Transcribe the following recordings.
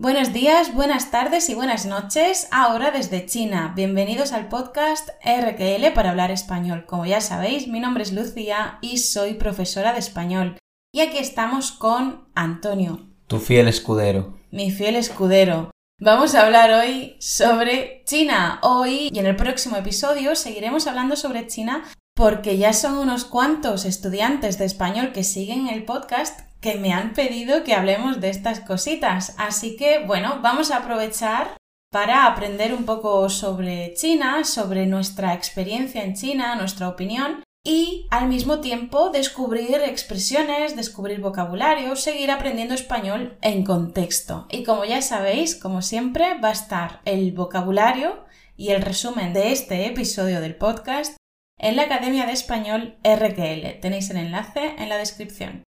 Buenos días, buenas tardes y buenas noches, ahora desde China. Bienvenidos al podcast RQL para hablar español. Como ya sabéis, mi nombre es Lucía y soy profesora de español. Y aquí estamos con Antonio. Tu fiel escudero. Mi fiel escudero. Vamos a hablar hoy sobre China. Hoy y en el próximo episodio seguiremos hablando sobre China porque ya son unos cuantos estudiantes de español que siguen el podcast que me han pedido que hablemos de estas cositas. Así que, bueno, vamos a aprovechar para aprender un poco sobre China, sobre nuestra experiencia en China, nuestra opinión y al mismo tiempo descubrir expresiones, descubrir vocabulario, seguir aprendiendo español en contexto. Y como ya sabéis, como siempre, va a estar el vocabulario y el resumen de este episodio del podcast en la Academia de Español RQL. Tenéis el enlace en la descripción.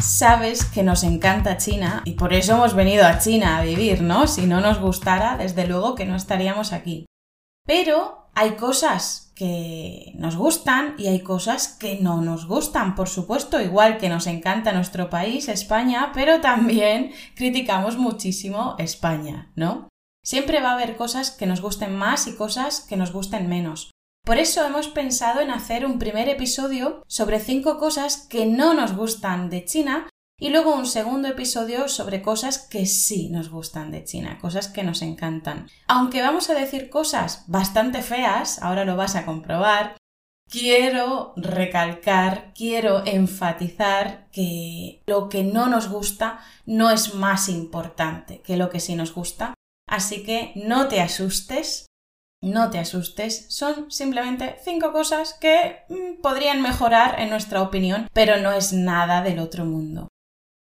Sabes que nos encanta China y por eso hemos venido a China a vivir, ¿no? Si no nos gustara, desde luego que no estaríamos aquí. Pero hay cosas que nos gustan y hay cosas que no nos gustan, por supuesto, igual que nos encanta nuestro país, España, pero también criticamos muchísimo España, ¿no? Siempre va a haber cosas que nos gusten más y cosas que nos gusten menos. Por eso hemos pensado en hacer un primer episodio sobre cinco cosas que no nos gustan de China y luego un segundo episodio sobre cosas que sí nos gustan de China, cosas que nos encantan. Aunque vamos a decir cosas bastante feas, ahora lo vas a comprobar, quiero recalcar, quiero enfatizar que lo que no nos gusta no es más importante que lo que sí nos gusta. Así que no te asustes no te asustes, son simplemente cinco cosas que mm, podrían mejorar en nuestra opinión, pero no es nada del otro mundo.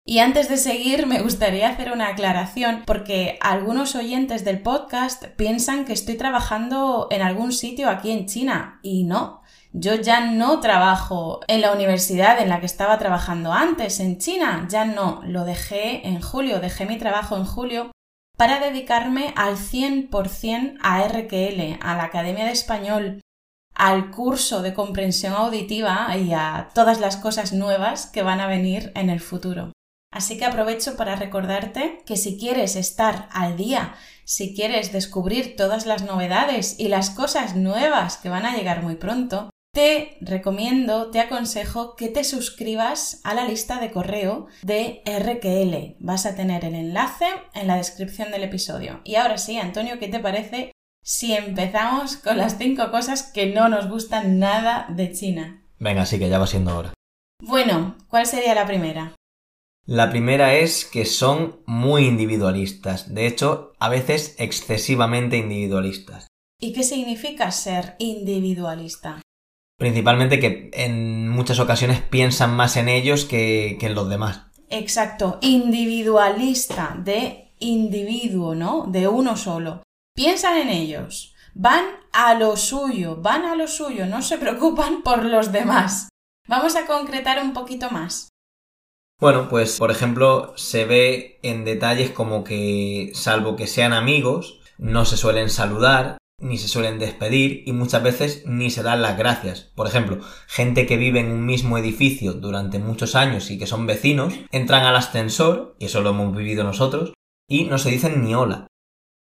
Y antes de seguir, me gustaría hacer una aclaración porque algunos oyentes del podcast piensan que estoy trabajando en algún sitio aquí en China y no. Yo ya no trabajo en la universidad en la que estaba trabajando antes, en China, ya no, lo dejé en julio, dejé mi trabajo en julio para dedicarme al 100% a RQL, a la Academia de Español, al curso de comprensión auditiva y a todas las cosas nuevas que van a venir en el futuro. Así que aprovecho para recordarte que si quieres estar al día, si quieres descubrir todas las novedades y las cosas nuevas que van a llegar muy pronto, te recomiendo, te aconsejo que te suscribas a la lista de correo de RQL. Vas a tener el enlace en la descripción del episodio. Y ahora sí, Antonio, ¿qué te parece si empezamos con las cinco cosas que no nos gustan nada de China? Venga, sí que ya va siendo hora. Bueno, ¿cuál sería la primera? La primera es que son muy individualistas, de hecho, a veces excesivamente individualistas. ¿Y qué significa ser individualista? Principalmente que en muchas ocasiones piensan más en ellos que, en los demás. Exacto, individualista, de individuo, ¿no? De uno solo. Piensan en ellos, van a lo suyo, van a lo suyo, no se preocupan por los demás. Vamos a concretar un poquito más. Bueno, pues por ejemplo se ve en detalles como que, salvo que sean amigos, no se suelen saludar, ni se suelen despedir y muchas veces ni se dan las gracias. Por ejemplo, gente que vive en un mismo edificio durante muchos años y que son vecinos, entran al ascensor, y eso lo hemos vivido nosotros, y no se dicen ni hola.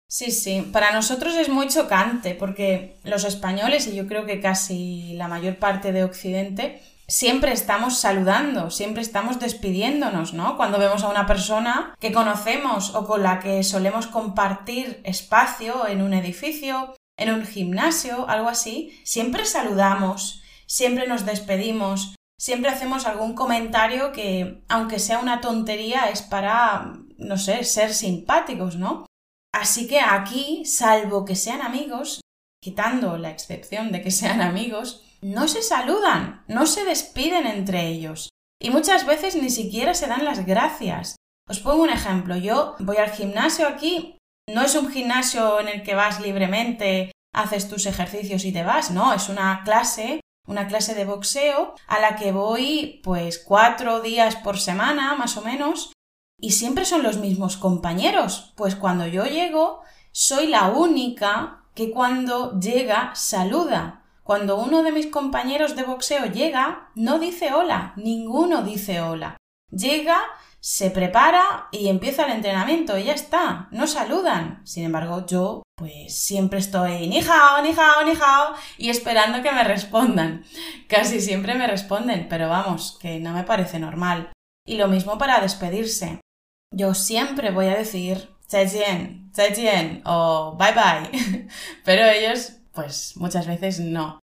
Sí, sí, para nosotros es muy chocante porque los españoles, y yo creo que casi la mayor parte de Occidente, siempre estamos saludando, siempre estamos despidiéndonos, ¿no? Cuando vemos a una persona que conocemos o con la que solemos compartir espacio en un edificio, en un gimnasio, algo así, siempre saludamos, siempre nos despedimos, siempre hacemos algún comentario que, aunque sea una tontería, es para, no sé, ser simpáticos, ¿no? Así que aquí, salvo que sean amigos, quitando la excepción de que sean amigos, no se saludan, no se despiden entre ellos. Y muchas veces ni siquiera se dan las gracias. Os pongo un ejemplo. Yo voy al gimnasio aquí. No es un gimnasio en el que vas libremente, haces tus ejercicios y te vas. No, es una clase, una clase de boxeo a la que voy pues cuatro días por semana, más o menos. Y siempre son los mismos compañeros. Pues cuando yo llego, soy la única que cuando llega saluda cuando uno de mis compañeros de boxeo llega, no dice hola, ninguno dice hola. Llega, se prepara y empieza el entrenamiento y ya está, no saludan. Sin embargo, yo pues siempre estoy ni hao, ni hao, ni hao y esperando que me respondan. Casi siempre me responden, pero vamos, que no me parece normal. Y lo mismo para despedirse. Yo siempre voy a decir zaijian, zaijian o bye bye, pero ellos pues muchas veces no.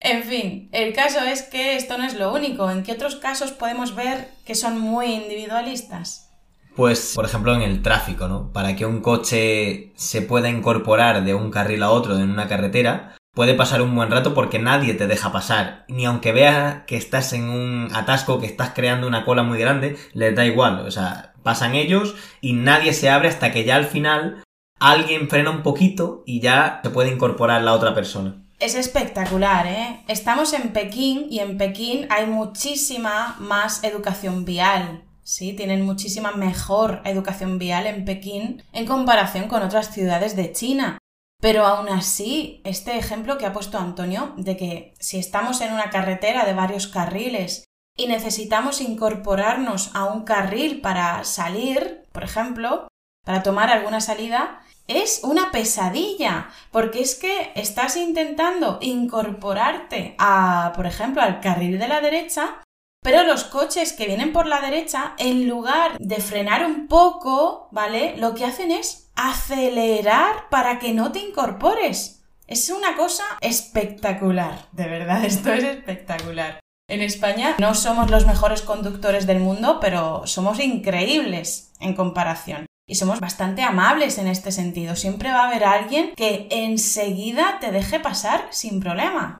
En fin, el caso es que esto no es lo único. ¿En qué otros casos podemos ver que son muy individualistas? Pues, por ejemplo, en el tráfico, ¿no? Para que un coche se pueda incorporar de un carril a otro en una carretera, puede pasar un buen rato porque nadie te deja pasar. Ni aunque vea que estás en un atasco, que estás creando una cola muy grande, les da igual. O sea, pasan ellos y nadie se abre hasta que ya al final alguien frena un poquito y ya se puede incorporar la otra persona. Es espectacular, ¿eh? Estamos en Pekín y en Pekín hay muchísima más educación vial. Sí, tienen muchísima mejor educación vial en Pekín en comparación con otras ciudades de China. Pero aún así, este ejemplo que ha puesto Antonio de que si estamos en una carretera de varios carriles y necesitamos incorporarnos a un carril para salir, por ejemplo, para tomar alguna salida, es una pesadilla, porque es que estás intentando incorporarte a, por ejemplo, al carril de la derecha, pero los coches que vienen por la derecha, en lugar de frenar un poco, ¿vale? Lo que hacen es acelerar para que no te incorpores. Es una cosa espectacular, de verdad, esto es espectacular. En España no somos los mejores conductores del mundo, pero somos increíbles en comparación y somos bastante amables en este sentido. Siempre va a haber alguien que enseguida te deje pasar sin problema.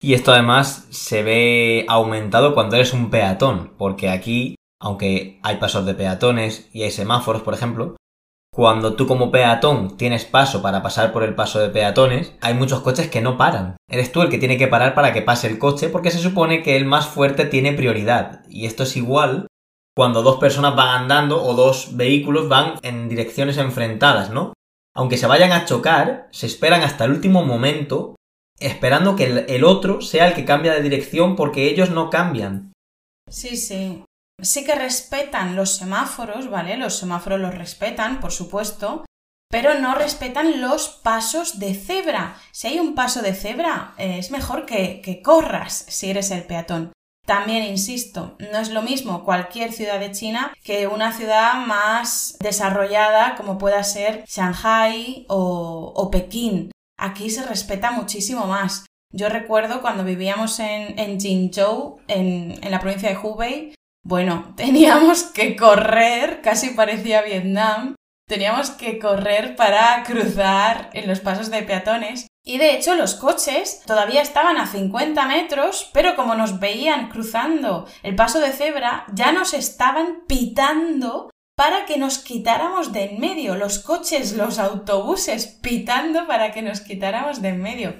Y esto además se ve aumentado cuando eres un peatón, porque aquí, aunque hay pasos de peatones y hay semáforos, por ejemplo, cuando tú como peatón tienes paso para pasar por el paso de peatones, hay muchos coches que no paran. Eres tú el que tiene que parar para que pase el coche porque se supone que el más fuerte tiene prioridad. Y esto es igual cuando dos personas van andando o dos vehículos van en direcciones enfrentadas, ¿no? Aunque se vayan a chocar, se esperan hasta el último momento, esperando que el, otro sea el que cambia de dirección porque ellos no cambian. Sí, sí. Sí que respetan los semáforos, ¿vale? Los semáforos los respetan, por supuesto, pero no respetan los pasos de cebra. Si hay un paso de cebra, es mejor que, que corras si eres el peatón. También, insisto, no es lo mismo cualquier ciudad de China que una ciudad más desarrollada como pueda ser Shanghai o, Pekín. Aquí se respeta muchísimo más. Yo recuerdo cuando vivíamos en, en Jinzhou, en, en la provincia de Hubei, bueno, teníamos que correr, casi parecía Vietnam, teníamos que correr para cruzar en los pasos de peatones y de hecho los coches todavía estaban a 50 metros, pero como nos veían cruzando el paso de cebra, ya nos estaban pitando para que nos quitáramos de en medio. Los coches, los autobuses pitando para que nos quitáramos de en medio.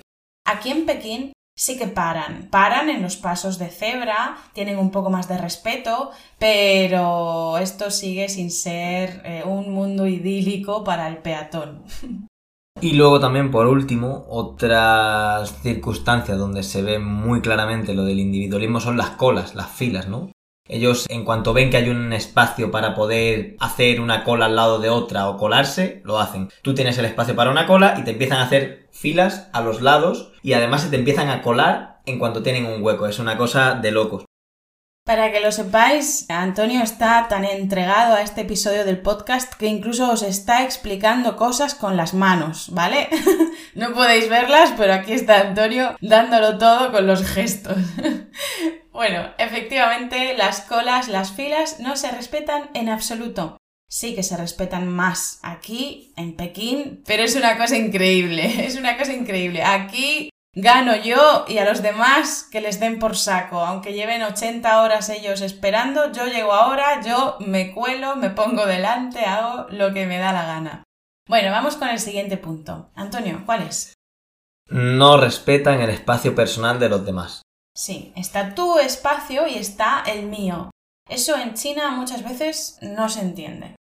Aquí en Pekín sí que paran, paran en los pasos de cebra, tienen un poco más de respeto, pero esto sigue sin ser eh, un mundo idílico para el peatón. Y luego también, por último, otras circunstancias donde se ve muy claramente lo del individualismo son las colas, las filas, ¿no? Ellos, en cuanto ven que hay un espacio para poder hacer una cola al lado de otra o colarse, lo hacen. Tú tienes el espacio para una cola y te empiezan a hacer filas a los lados y además se te empiezan a colar en cuanto tienen un hueco. Es una cosa de locos. Para que lo sepáis, Antonio está tan entregado a este episodio del podcast que incluso os está explicando cosas con las manos, ¿vale? no podéis verlas, pero aquí está Antonio dándolo todo con los gestos. bueno, efectivamente, las colas, las filas no se respetan en absoluto. Sí que se respetan más aquí, en Pekín, pero es una cosa increíble, es una cosa increíble. Aquí gano yo y a los demás que les den por saco. Aunque lleven 80 horas ellos esperando, yo llego ahora, yo me cuelo, me pongo delante, hago lo que me da la gana. Bueno, vamos con el siguiente punto. Antonio, ¿cuál es? No respetan el espacio personal de los demás. Sí, está tu espacio y está el mío. Eso en China muchas veces no se entiende.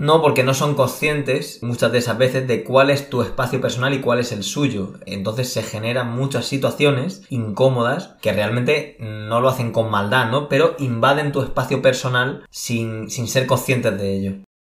No, porque no son conscientes muchas de esas veces de cuál es tu espacio personal y cuál es el suyo. Entonces se generan muchas situaciones incómodas que realmente no lo hacen con maldad, ¿no? Pero invaden tu espacio personal sin, sin ser conscientes de ello.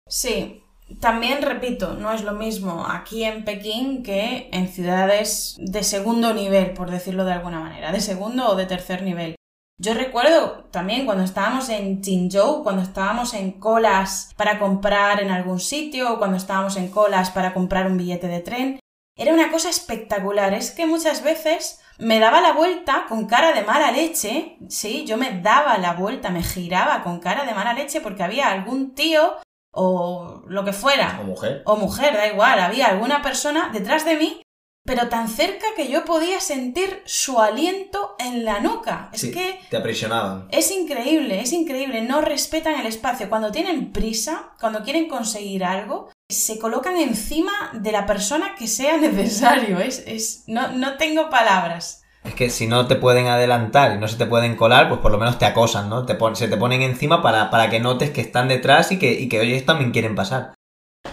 Sí, también repito, no es lo mismo aquí en Pekín que en ciudades de segundo nivel, por decirlo de alguna manera, de segundo o de tercer nivel. Yo recuerdo también cuando estábamos en Jinzhou, cuando estábamos en colas para comprar en algún sitio o cuando estábamos en colas para comprar un billete de tren, era una cosa espectacular. Es que muchas veces me daba la vuelta con cara de mala leche, sí, yo me daba la vuelta, me giraba con cara de mala leche porque había algún tío o lo que fuera. O mujer. O mujer, da igual, había alguna persona detrás de mí pero tan cerca que yo podía sentir su aliento en la nuca. Es que... Te aprisionaban. Es increíble, es increíble. No respetan el espacio. Cuando tienen prisa, cuando quieren conseguir algo, se colocan encima de la persona que sea necesario. Es, es, no, no tengo palabras. Es que si no te pueden adelantar y no se te pueden colar, pues por lo menos te acosan, ¿no? Te se te ponen encima para, para que notes que están detrás y que, y que ellos también quieren pasar.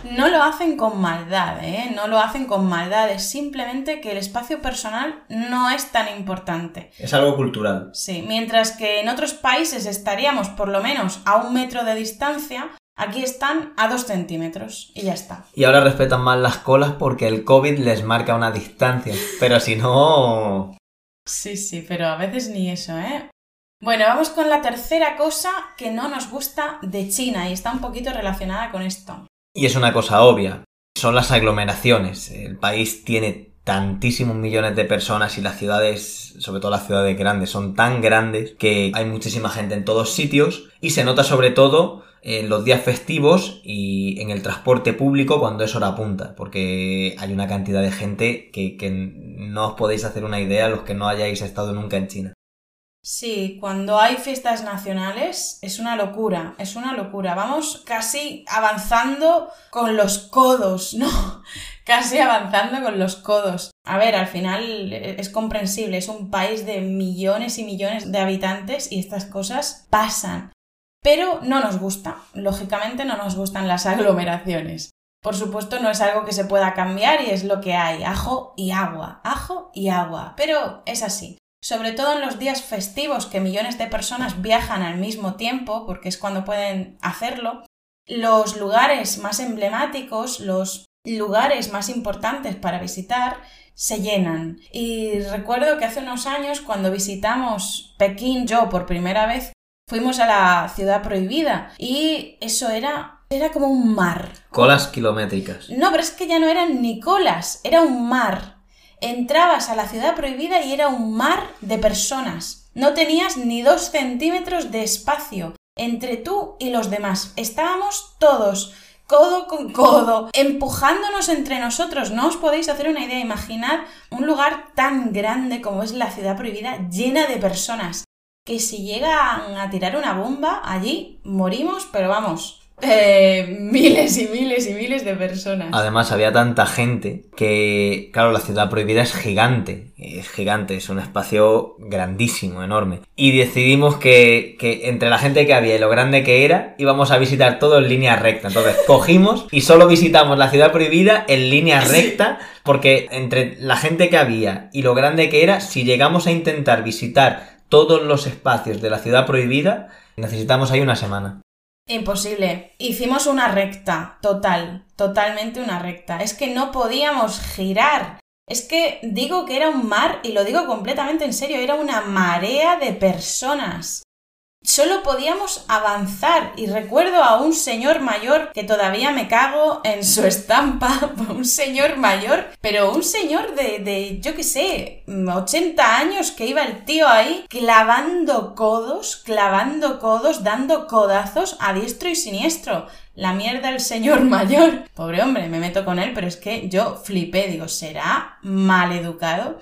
No lo hacen con maldad, ¿eh? No lo hacen con maldad, es simplemente que el espacio personal no es tan importante. Es algo cultural. Sí, mientras que en otros países estaríamos por lo menos a un metro de distancia, aquí están a dos centímetros y ya está. Y ahora respetan más las colas porque el COVID les marca una distancia, pero si no... Sí, sí, pero a veces ni eso, ¿eh? Bueno, vamos con la tercera cosa que no nos gusta de China y está un poquito relacionada con esto. Y es una cosa obvia, son las aglomeraciones. El país tiene tantísimos millones de personas y las ciudades, sobre todo las ciudades grandes, son tan grandes que hay muchísima gente en todos sitios y se nota sobre todo en los días festivos y en el transporte público cuando es hora punta, porque hay una cantidad de gente que, que no os podéis hacer una idea los que no hayáis estado nunca en China. Sí, cuando hay fiestas nacionales es una locura, es una locura. Vamos casi avanzando con los codos, ¿no? Casi avanzando con los codos. A ver, al final es comprensible, es un país de millones y millones de habitantes y estas cosas pasan. Pero no nos gusta, lógicamente no nos gustan las aglomeraciones. Por supuesto no es algo que se pueda cambiar y es lo que hay, ajo y agua, ajo y agua, pero es así sobre todo en los días festivos que millones de personas viajan al mismo tiempo, porque es cuando pueden hacerlo, los lugares más emblemáticos, los lugares más importantes para visitar, se llenan. Y recuerdo que hace unos años, cuando visitamos Pekín, yo por primera vez, fuimos a la ciudad prohibida y eso era era como un mar. Colas kilométricas. No, pero es que ya no eran ni colas, era un mar entrabas a la ciudad prohibida y era un mar de personas. No tenías ni dos centímetros de espacio entre tú y los demás. Estábamos todos codo con codo, empujándonos entre nosotros. No os podéis hacer una idea. Imaginad un lugar tan grande como es la ciudad prohibida, llena de personas, que si llegan a tirar una bomba allí, morimos, pero vamos, eh, miles y miles y miles de personas. Además, había tanta gente que, claro, la ciudad prohibida es gigante. Es gigante, es un espacio grandísimo, enorme. Y decidimos que, entre la gente que había y lo grande que era, íbamos a visitar todo en línea recta. Entonces, cogimos y solo visitamos la ciudad prohibida en línea recta, porque entre la gente que había y lo grande que era, si llegamos a intentar visitar todos los espacios de la ciudad prohibida, necesitamos ahí una semana. Imposible. Hicimos una recta, total, totalmente una recta. Es que no podíamos girar. Es que digo que era un mar y lo digo completamente en serio, era una marea de personas solo podíamos avanzar y recuerdo a un señor mayor que todavía me cago en su estampa, un señor mayor, pero un señor de, de yo qué sé, 80 años que iba el tío ahí clavando codos, clavando codos, dando codazos a diestro y siniestro. La mierda el señor mayor. Pobre hombre, me meto con él, pero es que yo flipé, digo, ¿será mal educado?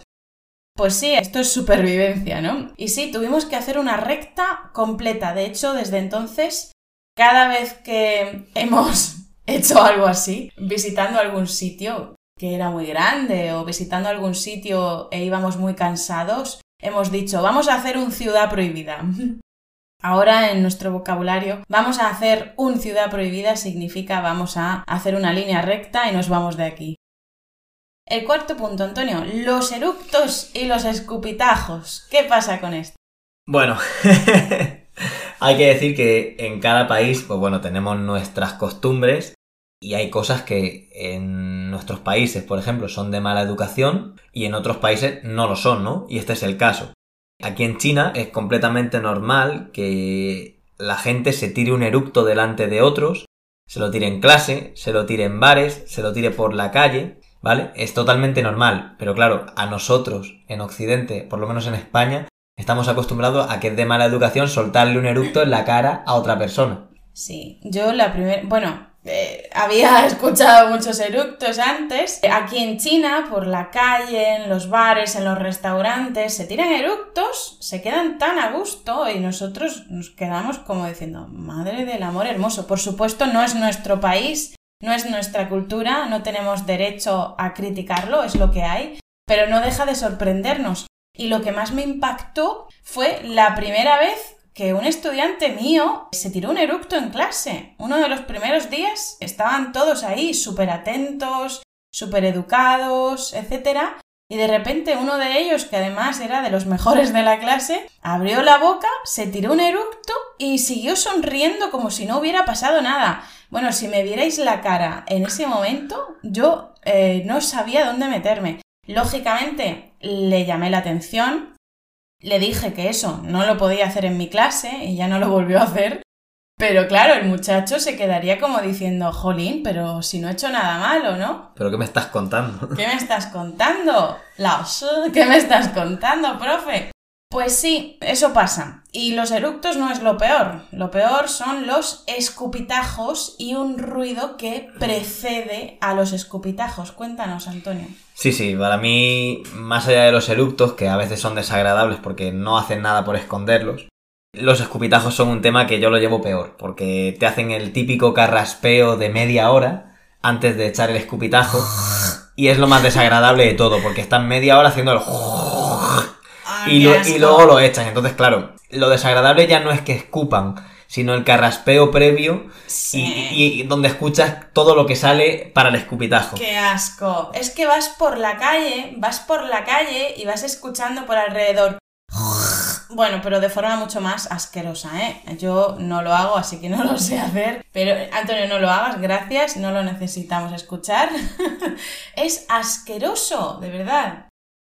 Pues sí, esto es supervivencia, ¿no? Y sí, tuvimos que hacer una recta completa. De hecho, desde entonces, cada vez que hemos hecho algo así, visitando algún sitio que era muy grande o visitando algún sitio e íbamos muy cansados, hemos dicho, vamos a hacer un ciudad prohibida. Ahora en nuestro vocabulario vamos a hacer un ciudad prohibida significa vamos a hacer una línea recta y nos vamos de aquí. El cuarto punto, Antonio, los eructos y los escupitajos. ¿Qué pasa con esto? Bueno, hay que decir que en cada país, pues bueno, tenemos nuestras costumbres y hay cosas que en nuestros países, por ejemplo, son de mala educación y en otros países no lo son, ¿no? Y este es el caso. Aquí en China es completamente normal que la gente se tire un eructo delante de otros, se lo tire en clase, se lo tire en bares, se lo tire por la calle, ¿vale? Es totalmente normal, pero claro, a nosotros en Occidente, por lo menos en España, estamos acostumbrados a que es de mala educación soltarle un eructo en la cara a otra persona. Sí, yo la primera, bueno, eh, había escuchado muchos eructos antes. Aquí en China, por la calle, en los bares, en los restaurantes, se tiran eructos, se quedan tan a gusto y nosotros nos quedamos como diciendo, madre del amor hermoso. Por supuesto, no es nuestro país, no es nuestra cultura, no tenemos derecho a criticarlo, es lo que hay, pero no deja de sorprendernos. Y lo que más me impactó fue la primera vez que un estudiante mío se tiró un eructo en clase. Uno de los primeros días estaban todos ahí, súper atentos, súper educados, etc. Y de repente uno de ellos, que además era de los mejores de la clase, abrió la boca, se tiró un eructo y siguió sonriendo como si no hubiera pasado nada. Bueno, si me vierais la cara en ese momento, yo eh, no sabía dónde meterme. Lógicamente, le llamé la atención, le dije que eso no lo podía hacer en mi clase y ya no lo volvió a hacer. Pero claro, el muchacho se quedaría como diciendo, jolín, pero si no he hecho nada malo, ¿no? ¿Pero qué me estás contando? ¿Qué me estás contando? Laos, ¿qué me estás contando, profe? Pues sí, eso pasa. Y los eructos no es lo peor. Lo peor son los escupitajos y un ruido que precede a los escupitajos. Cuéntanos, Antonio. Sí, sí, para mí, más allá de los eructos, que a veces son desagradables porque no hacen nada por esconderlos, los escupitajos son un tema que yo lo llevo peor, porque te hacen el típico carraspeo de media hora antes de echar el escupitajo. Y es lo más desagradable de todo, porque están media hora haciendo el y, luego lo echan. Entonces, claro, lo desagradable ya no es que escupan, sino el carraspeo previo y, donde escuchas todo lo que sale para el escupitajo. ¡Qué asco! Es que vas por la calle, vas por la calle y vas escuchando por alrededor. Bueno, pero de forma mucho más asquerosa, ¿eh? Yo no lo hago, así que no lo sé hacer. Pero, Antonio, no lo hagas, gracias, no lo necesitamos escuchar. es asqueroso, de verdad.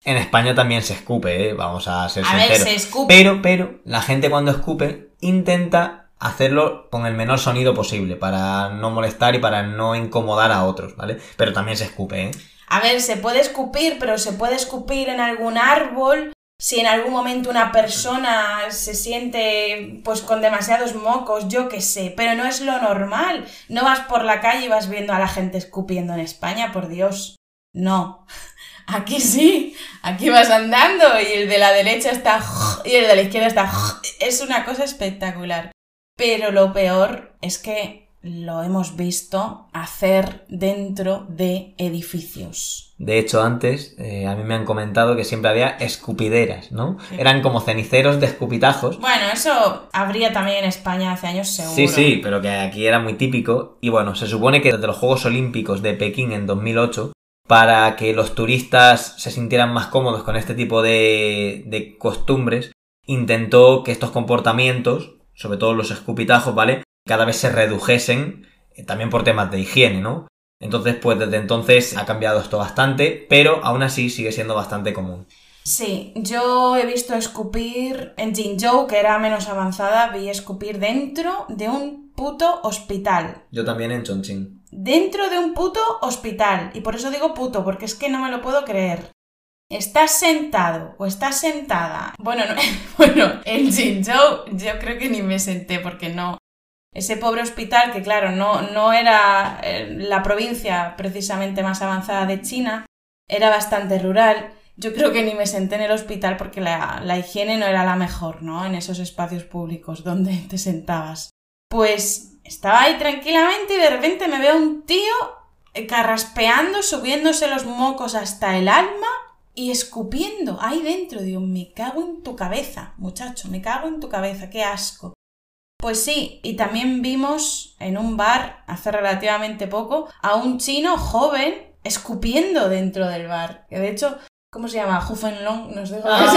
En España también se escupe, ¿eh? vamos a ser a sinceros. Ver, se escupe. Pero, pero, la gente cuando escupe intenta hacerlo con el menor sonido posible para no molestar y para no incomodar a otros, ¿vale? Pero también se escupe, ¿eh? A ver, se puede escupir, pero se puede escupir en algún árbol. Si en algún momento una persona se siente pues con demasiados mocos, yo qué sé, pero no es lo normal. No vas por la calle y vas viendo a la gente escupiendo en España, por Dios. No. Aquí sí, aquí vas andando y el de la derecha está y el de la izquierda está. Es una cosa espectacular. Pero lo peor es que lo hemos visto hacer dentro de edificios. De hecho, antes eh, a mí me han comentado que siempre había escupideras, ¿no? Eran como ceniceros de escupitajos. Bueno, eso habría también en España hace años seguro. Sí, sí, pero que aquí era muy típico. Y bueno, se supone que desde los Juegos Olímpicos de Pekín en 2008 para que los turistas se sintieran más cómodos con este tipo de, costumbres, intentó que estos comportamientos, sobre todo los escupitajos, ¿vale? Cada vez se redujesen, eh, también por temas de higiene, ¿no? Entonces, pues desde entonces ha cambiado esto bastante, pero aún así sigue siendo bastante común. Sí, yo he visto escupir en Jinzhou, que era menos avanzada, vi escupir dentro de un puto hospital. Yo también en Chongqing dentro de un puto hospital. Y por eso digo puto, porque es que no me lo puedo creer. Estás sentado o estás sentada. Bueno, no, bueno, en Jinzhou yo creo que ni me senté porque no. Ese pobre hospital, que claro, no, no era eh, la provincia precisamente más avanzada de China, era bastante rural. Yo creo que ni me senté en el hospital porque la, la higiene no era la mejor, ¿no? En esos espacios públicos donde te sentabas. Pues estaba ahí tranquilamente y de repente me veo un tío eh, carraspeando, subiéndose los mocos hasta el alma y escupiendo ahí dentro. Digo, me cago en tu cabeza, muchacho, me cago en tu cabeza, qué asco. Pues sí, y también vimos en un bar hace relativamente poco a un chino joven escupiendo dentro del bar. Que de hecho, ¿cómo se llama? Huffenlong, nos dejo Algo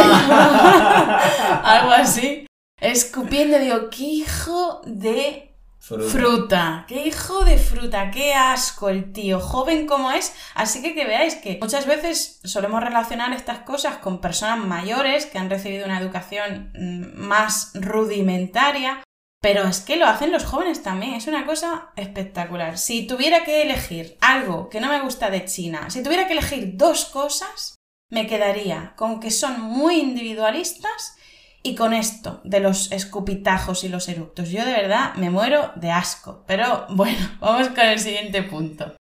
así. Escupiendo, digo, qué hijo de Fruta. Qué hijo de fruta, qué asco el tío, joven como es. Así que que veáis que muchas veces solemos relacionar estas cosas con personas mayores que han recibido una educación mm, más rudimentaria. Pero es que lo hacen los jóvenes también, es una cosa espectacular. Si tuviera que elegir algo que no me gusta de China, si tuviera que elegir dos cosas, me quedaría con que son muy individualistas y con esto de los escupitajos y los eructos, yo de verdad me muero de asco. Pero bueno, vamos con el siguiente punto.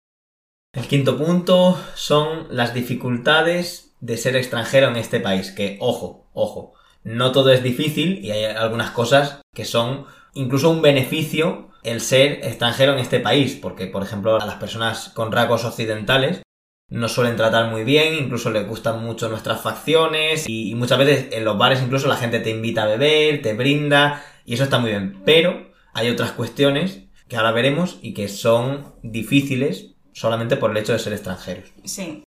El quinto punto son las dificultades de ser extranjero en este país. Que, ojo, ojo, no todo es difícil y hay algunas cosas que son incluso un beneficio el ser extranjero en este país. Porque, por ejemplo, a las personas con rasgos occidentales nos suelen tratar muy bien, incluso les gustan mucho nuestras facciones y, muchas veces en los bares incluso la gente te invita a beber, te brinda y eso está muy bien. Pero hay otras cuestiones que ahora veremos y que son difíciles solamente por el hecho de ser extranjeros. Sí.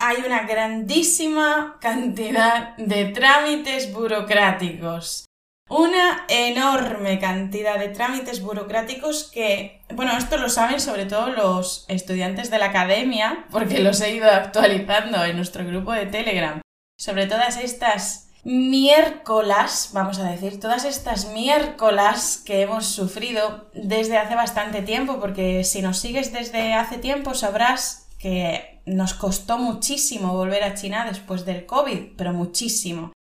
Hay una grandísima cantidad de trámites burocráticos una enorme cantidad de trámites burocráticos que, bueno, esto lo saben sobre todo los estudiantes de la academia, porque los he ido actualizando en nuestro grupo de Telegram, sobre todas estas miércoles, vamos a decir, todas estas miércoles que hemos sufrido desde hace bastante tiempo, porque si nos sigues desde hace tiempo sabrás que nos costó muchísimo volver a China después del COVID, pero muchísimo.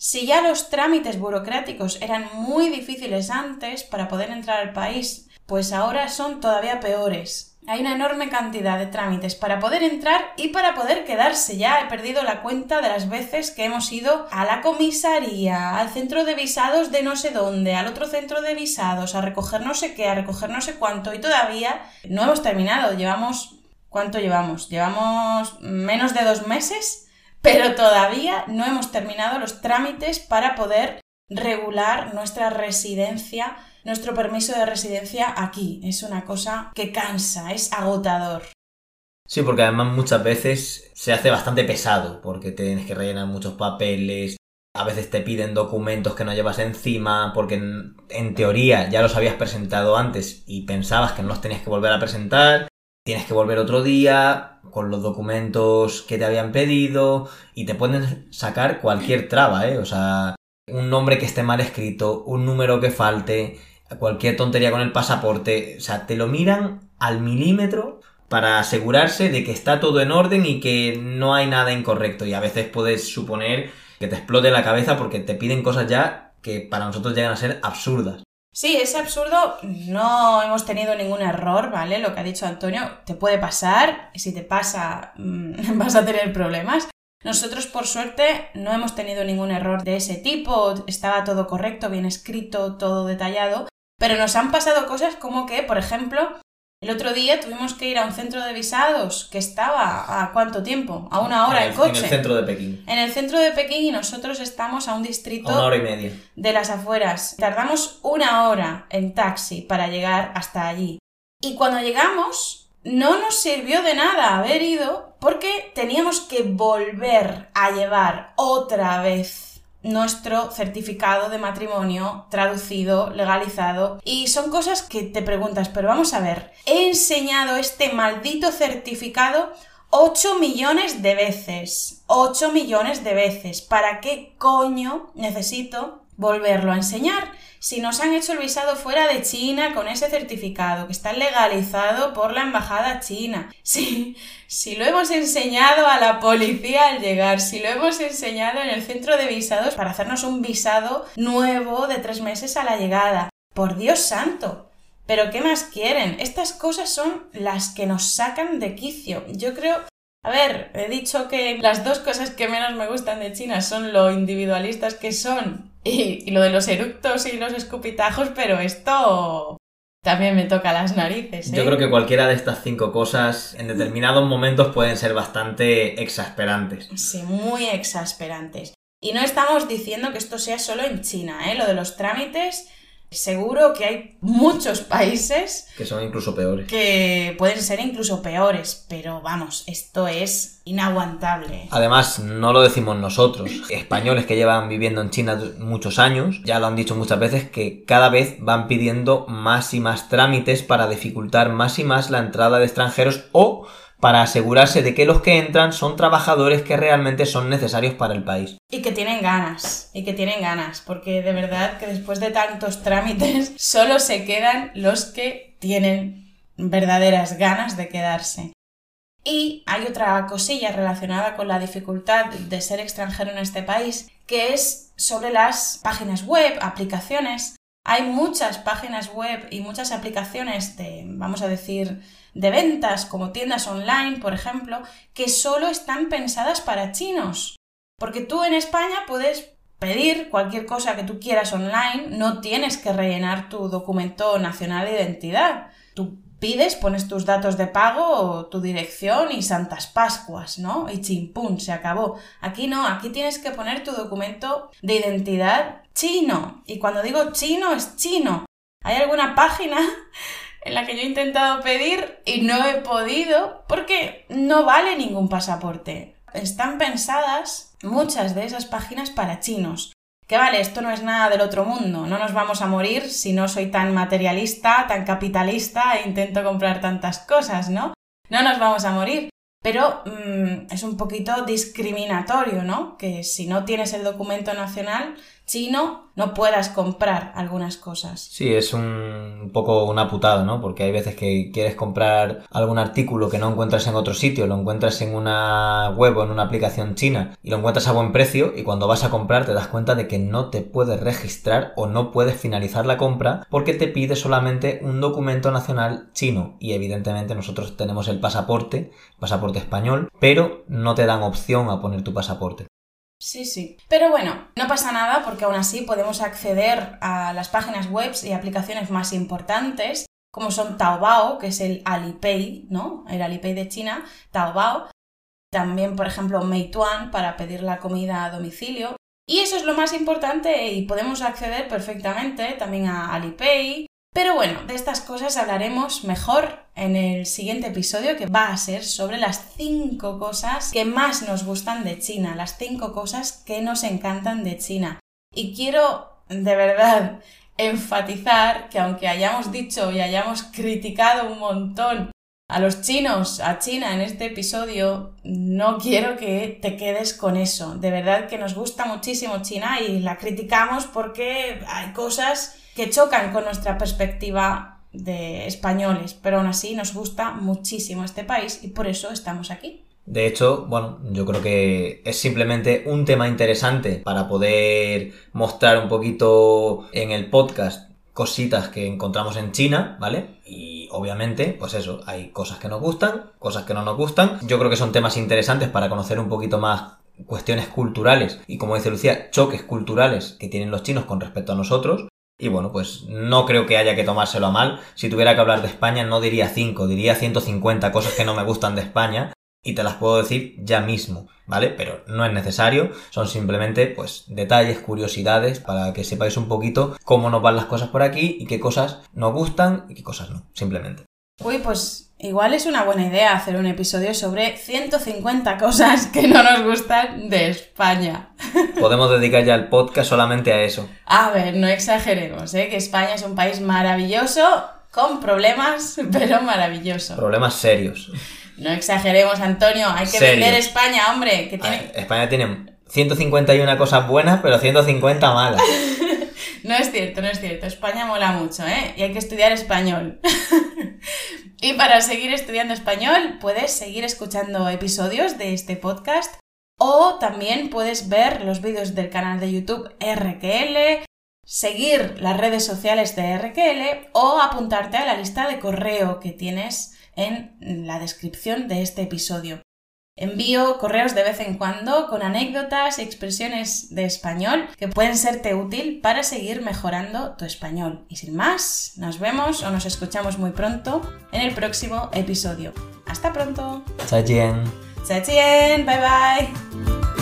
Si ya los trámites burocráticos eran muy difíciles antes para poder entrar al país, pues ahora son todavía peores. Hay una enorme cantidad de trámites para poder entrar y para poder quedarse. Ya he perdido la cuenta de las veces que hemos ido a la comisaría, al centro de visados de no sé dónde, al otro centro de visados, a recoger no sé qué, a recoger no sé cuánto y todavía no hemos terminado. Llevamos... ¿Cuánto llevamos? Llevamos menos de dos meses pero todavía no hemos terminado los trámites para poder regular nuestra residencia, nuestro permiso de residencia aquí. Es una cosa que cansa, es agotador. Sí, porque además muchas veces se hace bastante pesado, porque tienes que rellenar muchos papeles, a veces te piden documentos que no llevas encima, porque en, teoría ya los habías presentado antes y pensabas que no los tenías que volver a presentar, tienes que volver otro día con los documentos que te habían pedido y te pueden sacar cualquier traba, ¿eh? O sea, un nombre que esté mal escrito, un número que falte, cualquier tontería con el pasaporte, o sea, te lo miran al milímetro para asegurarse de que está todo en orden y que no hay nada incorrecto y a veces puedes suponer que te explote la cabeza porque te piden cosas ya que para nosotros llegan a ser absurdas. Sí, es absurdo, no hemos tenido ningún error, ¿vale? Lo que ha dicho Antonio, te puede pasar, y si te pasa mm, vas a tener problemas. Nosotros, por suerte, no hemos tenido ningún error de ese tipo, estaba todo correcto, bien escrito, todo detallado, pero nos han pasado cosas como que, por ejemplo, el otro día tuvimos que ir a un centro de visados que estaba a cuánto tiempo? A una hora en, el, coche. En el centro de Pekín. En el centro de Pekín y nosotros estamos a un distrito. una hora y media. De las afueras. Tardamos una hora en taxi para llegar hasta allí. Y cuando llegamos, no nos sirvió de nada haber ido porque teníamos que volver a llevar otra vez nuestro certificado de matrimonio traducido, legalizado. Y son cosas que te preguntas, pero vamos a ver, he enseñado este maldito certificado 8 millones de veces. 8 millones de veces. ¿Para qué coño necesito volverlo a enseñar? Si nos han hecho el visado fuera de China con ese certificado que está legalizado por la embajada china, si, si lo hemos enseñado a la policía al llegar, si lo hemos enseñado en el centro de visados para hacernos un visado nuevo de tres meses a la llegada, por Dios santo. Pero ¿qué más quieren? Estas cosas son las que nos sacan de quicio. Yo creo a ver, he dicho que las dos cosas que menos me gustan de China son lo individualistas que son y, lo de los eructos y los escupitajos, pero esto también me toca las narices. Yo ¿eh? creo que cualquiera de estas cinco cosas en determinados momentos pueden ser bastante exasperantes. Sí, muy exasperantes. Y no estamos diciendo que esto sea solo en China, ¿eh? Lo de los trámites Seguro que hay muchos países que son incluso peores. Que pueden ser incluso peores, pero vamos, esto es inaguantable. Además, no lo decimos nosotros. Españoles que llevan viviendo en China muchos años, ya lo han dicho muchas veces, que cada vez van pidiendo más y más trámites para dificultar más y más la entrada de extranjeros o para asegurarse de que los que entran son trabajadores que realmente son necesarios para el país. Y que tienen ganas, y que tienen ganas, porque de verdad que después de tantos trámites solo se quedan los que tienen verdaderas ganas de quedarse. Y hay otra cosilla relacionada con la dificultad de ser extranjero en este país, que es sobre las páginas web, aplicaciones. Hay muchas páginas web y muchas aplicaciones de, vamos a decir, de ventas como tiendas online, por ejemplo, que solo están pensadas para chinos. Porque tú en España puedes pedir cualquier cosa que tú quieras online, no tienes que rellenar tu documento nacional de identidad. Tú pides, pones tus datos de pago, tu dirección y Santas Pascuas, ¿no? Y chimpún, se acabó. Aquí no, aquí tienes que poner tu documento de identidad chino. Y cuando digo chino, es chino. ¿Hay alguna página en la que yo he intentado pedir y no he podido porque no vale ningún pasaporte. Están pensadas muchas de esas páginas para chinos. Que vale, esto no es nada del otro mundo, no nos vamos a morir si no soy tan materialista, tan capitalista e intento comprar tantas cosas, ¿no? No nos vamos a morir. Pero mm, es un poquito discriminatorio, ¿no? Que si no tienes el documento nacional, chino no puedas comprar algunas cosas. Sí, es un poco una putada, ¿no? Porque hay veces que quieres comprar algún artículo que no encuentras en otro sitio, lo encuentras en una web o en una aplicación china y lo encuentras a buen precio y cuando vas a comprar te das cuenta de que no te puedes registrar o no puedes finalizar la compra porque te pide solamente un documento nacional chino y evidentemente nosotros tenemos el pasaporte, pasaporte español, pero no te dan opción a poner tu pasaporte. Sí, sí. Pero bueno, no pasa nada porque aún así podemos acceder a las páginas web y aplicaciones más importantes, como son Taobao, que es el Alipay, ¿no? El Alipay de China, Taobao. También, por ejemplo, Meituan para pedir la comida a domicilio. Y eso es lo más importante y podemos acceder perfectamente también a Alipay, pero bueno, de estas cosas hablaremos mejor en el siguiente episodio que va a ser sobre las 5 cosas que más nos gustan de China, las 5 cosas que nos encantan de China. Y quiero de verdad enfatizar que aunque hayamos dicho y hayamos criticado un montón a los chinos, a China en este episodio, no quiero que te quedes con eso. De verdad que nos gusta muchísimo China y la criticamos porque hay cosas que chocan con nuestra perspectiva de españoles, pero aún así nos gusta muchísimo este país y por eso estamos aquí. De hecho, bueno, yo creo que es simplemente un tema interesante para poder mostrar un poquito en el podcast cositas que encontramos en China, ¿vale? Y obviamente, pues eso, hay cosas que nos gustan, cosas que no nos gustan. Yo creo que son temas interesantes para conocer un poquito más cuestiones culturales y como dice Lucía, choques culturales que tienen los chinos con respecto a nosotros. Y bueno, pues no creo que haya que tomárselo a mal. Si tuviera que hablar de España, no diría 5, diría 150 cosas que no me gustan de España. Y te las puedo decir ya mismo, ¿vale? Pero no es necesario, son simplemente pues detalles, curiosidades, para que sepáis un poquito cómo nos van las cosas por aquí y qué cosas nos gustan y qué cosas no, simplemente. Uy, pues igual es una buena idea hacer un episodio sobre 150 cosas que no nos gustan de España. Podemos dedicar ya el podcast solamente a eso. A ver, no exageremos, ¿eh? Que España es un país maravilloso, con problemas, pero maravilloso. Problemas serios. No exageremos, Antonio, hay que vender España, hombre. Que tiene... España tiene 151 cosas buenas, pero 150 malas. No es cierto, no es cierto. España mola mucho, ¿eh? Y hay que estudiar español. y para seguir estudiando español, puedes seguir escuchando episodios de este podcast o también puedes ver los vídeos del canal de YouTube RQL, seguir las redes sociales de RQL o apuntarte a la lista de correo que tienes en la descripción de este episodio. Envío correos de vez en cuando con anécdotas y expresiones de español que pueden serte útil para seguir mejorando tu español. Y sin más, nos vemos o nos escuchamos muy pronto en el próximo episodio. Hasta pronto. Bye bye.